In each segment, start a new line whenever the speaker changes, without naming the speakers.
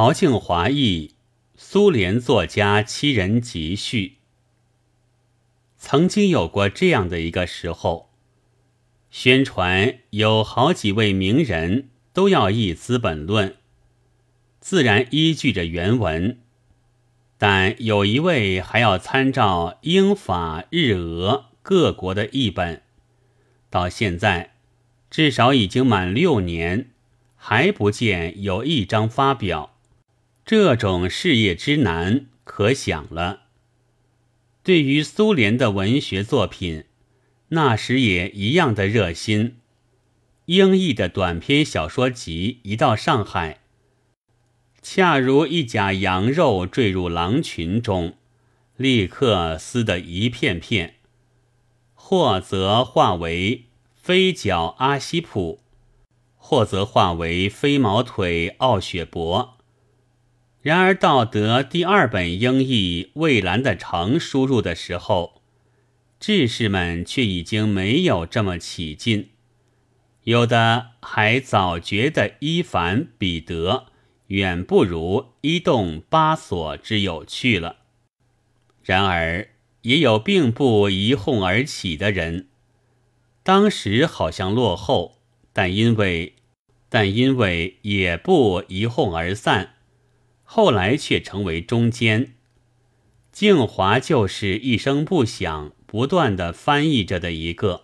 陶敬华译苏联作家七人集序。曾经有过这样的一个时候，宣传有好几位名人都要译《资本论》，自然依据着原文，但有一位还要参照英法日俄各国的译本，到现在至少已经满六年，还不见有一章发表。这种事业之难，可想了。对于苏联的文学作品，那时也一样的热心。英译的短篇小说集一到上海，恰如一甲羊肉坠入狼群中，立刻撕得一片片，或则化为飞脚阿西普，或则化为飞毛腿奥雪伯。然而到得第二本英译蔚蓝的城输入的时候，志士们却已经没有这么起劲，有的还早觉得伊凡彼得远不如伊动巴索之有趣了。然而也有并不一哄而起的人，当时好像落后，但因为但因为也不一哄而散。后来却成为中间，静华就是一声不响、不断的翻译着的一个。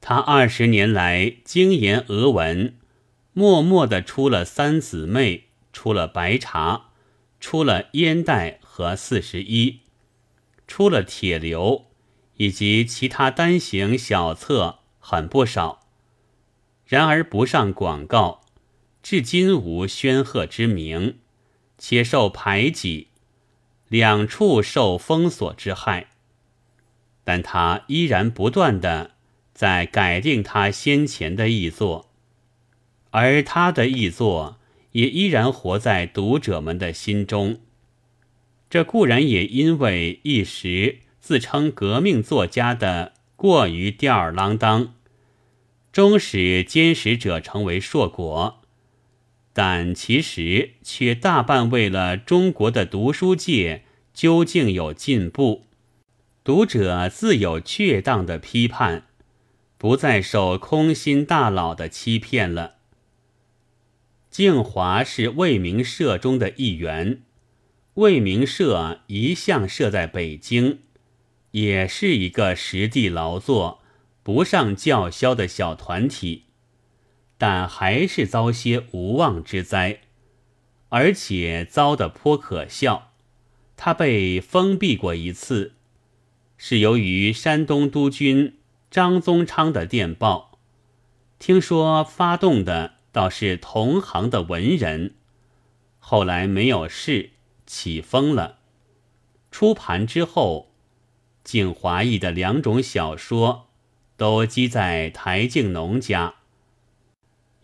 他二十年来精研俄文，默默的出了《三姊妹》，出了《白茶》，出了《烟袋》和《四十一》，出了《铁流》，以及其他单行小册，很不少。然而不上广告，至今无宣赫之名。且受排挤，两处受封锁之害，但他依然不断的在改定他先前的译作，而他的译作也依然活在读者们的心中。这固然也因为一时自称革命作家的过于吊儿郎当，终使坚持者成为硕果。但其实却大半为了中国的读书界究竟有进步，读者自有确当的批判，不再受空心大佬的欺骗了。静华是未名社中的一员，未名社一向设在北京，也是一个实地劳作、不上叫嚣的小团体。但还是遭些无妄之灾，而且遭得颇可笑。他被封闭过一次，是由于山东督军张宗昌的电报。听说发动的倒是同行的文人，后来没有事，起风了。出盘之后，静华译的两种小说都积在台静农家。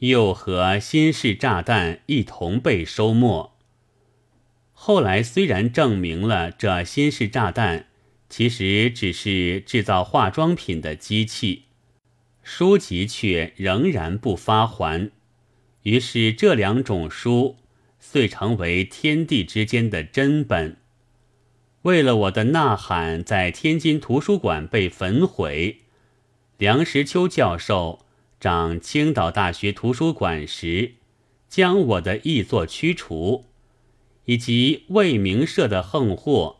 又和新式炸弹一同被收没。后来虽然证明了这新式炸弹其实只是制造化妆品的机器，书籍却仍然不发还。于是这两种书遂成为天地之间的真本。为了我的呐喊在天津图书馆被焚毁，梁实秋教授。上青岛大学图书馆时，将我的译作驱除，以及未名社的横祸，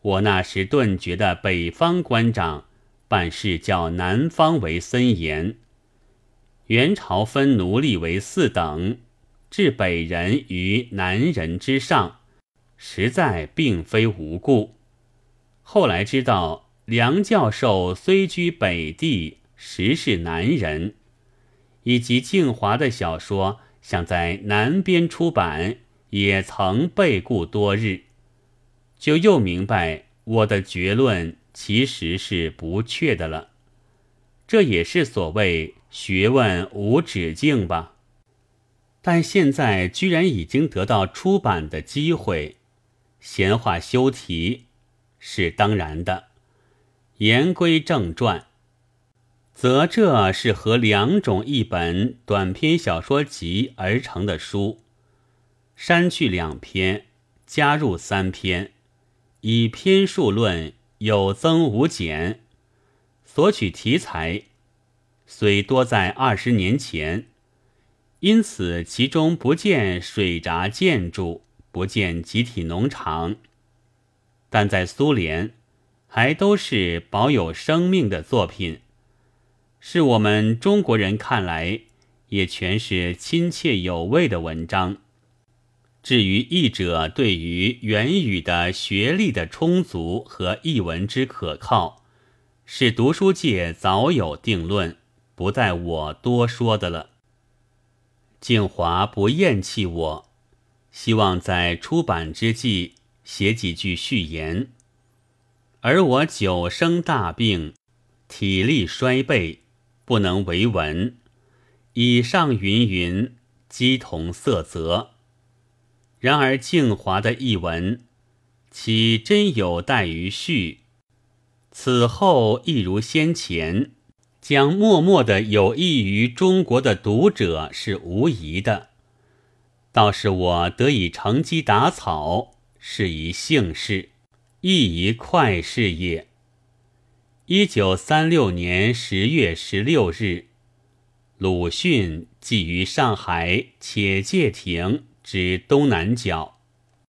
我那时顿觉得北方官长办事较南方为森严。元朝分奴隶为四等，置北人于南人之上，实在并非无故。后来知道，梁教授虽居北地，实是南人。以及静华的小说想在南边出版，也曾被顾多日，就又明白我的结论其实是不确的了。这也是所谓学问无止境吧。但现在居然已经得到出版的机会，闲话休提，是当然的。言归正传。则这是和两种一本短篇小说集而成的书，删去两篇，加入三篇，以篇数论，有增无减。所取题材虽多在二十年前，因此其中不见水闸建筑，不见集体农场，但在苏联还都是保有生命的作品，是我们中国人看来也全是亲切有味的文章。至于译者对于原语的学历的充足和译文之可靠，是读书界早有定论，不在我多说的了。静华不厌弃我，希望在出版之际写几句序言。而我久生大病，体力衰惫，不能为文。以上云云，鸡同色泽。然而静华的译文，岂真有待于序？此后亦如先前，将默默的有益于中国的读者是无疑的。倒是我得以乘机打草，是一幸事，亦一快事也。一九三六年十月十六日，鲁迅寄于上海且介亭。之东南角。